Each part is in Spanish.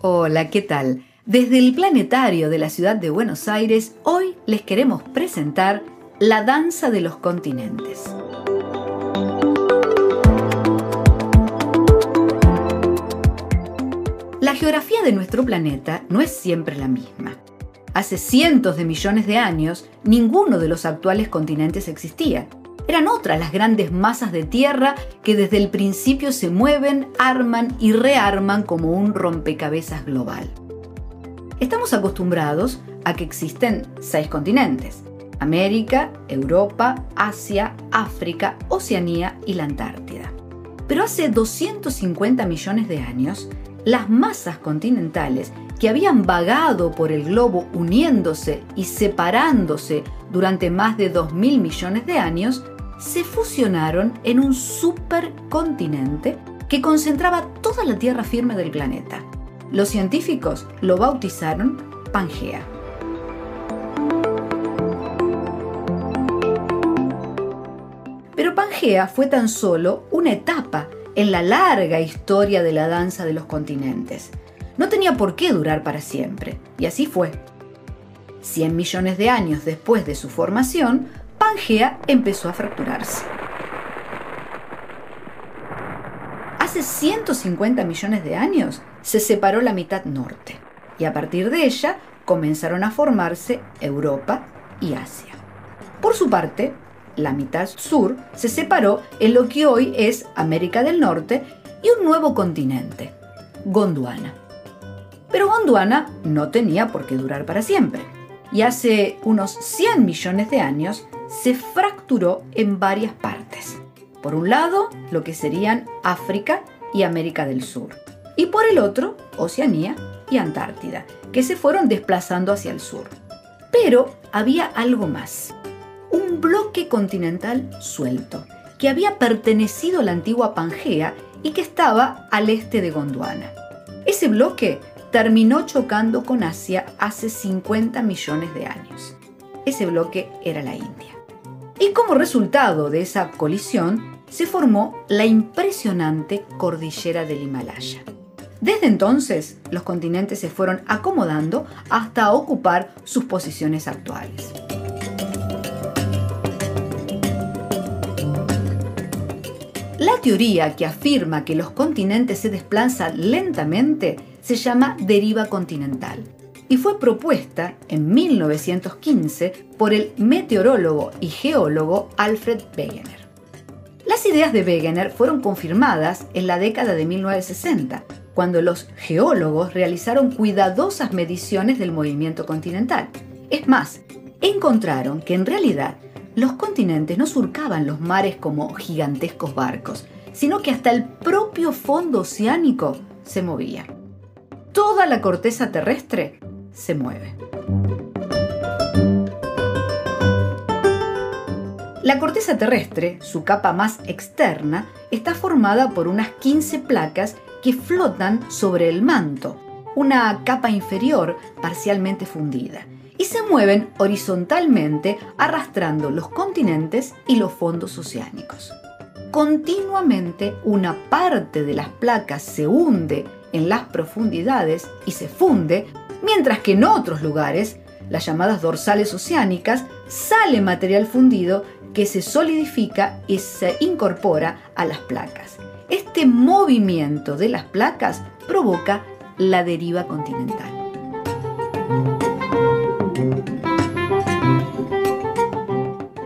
Hola, ¿qué tal? Desde el planetario de la ciudad de Buenos Aires, hoy les queremos presentar la danza de los continentes. La geografía de nuestro planeta no es siempre la misma. Hace cientos de millones de años, ninguno de los actuales continentes existía. Eran otras las grandes masas de tierra que desde el principio se mueven, arman y rearman como un rompecabezas global. Estamos acostumbrados a que existen seis continentes. América, Europa, Asia, África, Oceanía y la Antártida. Pero hace 250 millones de años, las masas continentales que habían vagado por el globo uniéndose y separándose durante más de 2.000 millones de años, se fusionaron en un supercontinente que concentraba toda la tierra firme del planeta. Los científicos lo bautizaron Pangea. Pero Pangea fue tan solo una etapa en la larga historia de la danza de los continentes no tenía por qué durar para siempre, y así fue. 100 millones de años después de su formación, Pangea empezó a fracturarse. Hace 150 millones de años se separó la mitad norte, y a partir de ella comenzaron a formarse Europa y Asia. Por su parte, la mitad sur se separó en lo que hoy es América del Norte y un nuevo continente, Gondwana. Pero Gondwana no tenía por qué durar para siempre. Y hace unos 100 millones de años se fracturó en varias partes. Por un lado, lo que serían África y América del Sur. Y por el otro, Oceanía y Antártida, que se fueron desplazando hacia el sur. Pero había algo más. Un bloque continental suelto, que había pertenecido a la antigua Pangea y que estaba al este de Gondwana. Ese bloque terminó chocando con Asia hace 50 millones de años. Ese bloque era la India. Y como resultado de esa colisión, se formó la impresionante cordillera del Himalaya. Desde entonces, los continentes se fueron acomodando hasta ocupar sus posiciones actuales. La teoría que afirma que los continentes se desplazan lentamente se llama deriva continental y fue propuesta en 1915 por el meteorólogo y geólogo Alfred Wegener. Las ideas de Wegener fueron confirmadas en la década de 1960, cuando los geólogos realizaron cuidadosas mediciones del movimiento continental. Es más, encontraron que en realidad los continentes no surcaban los mares como gigantescos barcos, sino que hasta el propio fondo oceánico se movía toda la corteza terrestre se mueve. La corteza terrestre, su capa más externa, está formada por unas 15 placas que flotan sobre el manto, una capa inferior parcialmente fundida, y se mueven horizontalmente arrastrando los continentes y los fondos oceánicos. Continuamente una parte de las placas se hunde en las profundidades y se funde, mientras que en otros lugares, las llamadas dorsales oceánicas, sale material fundido que se solidifica y se incorpora a las placas. Este movimiento de las placas provoca la deriva continental.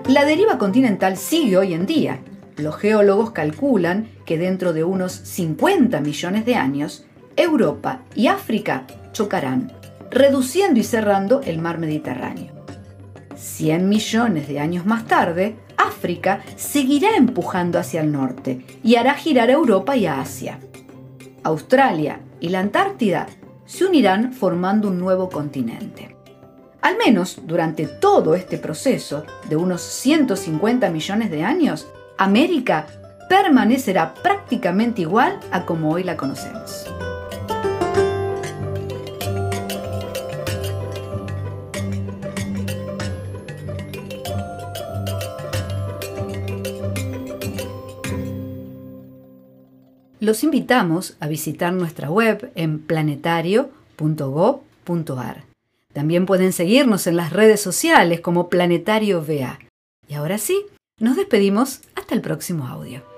La deriva continental sigue hoy en día. Los geólogos calculan que dentro de unos 50 millones de años, Europa y África chocarán, reduciendo y cerrando el mar Mediterráneo. 100 millones de años más tarde, África seguirá empujando hacia el norte y hará girar a Europa y a Asia. Australia y la Antártida se unirán formando un nuevo continente. Al menos durante todo este proceso de unos 150 millones de años, América permanecerá prácticamente igual a como hoy la conocemos. Los invitamos a visitar nuestra web en planetario.org También pueden seguirnos en las redes sociales como Planetario VA. Y ahora sí, nos despedimos hasta el próximo audio.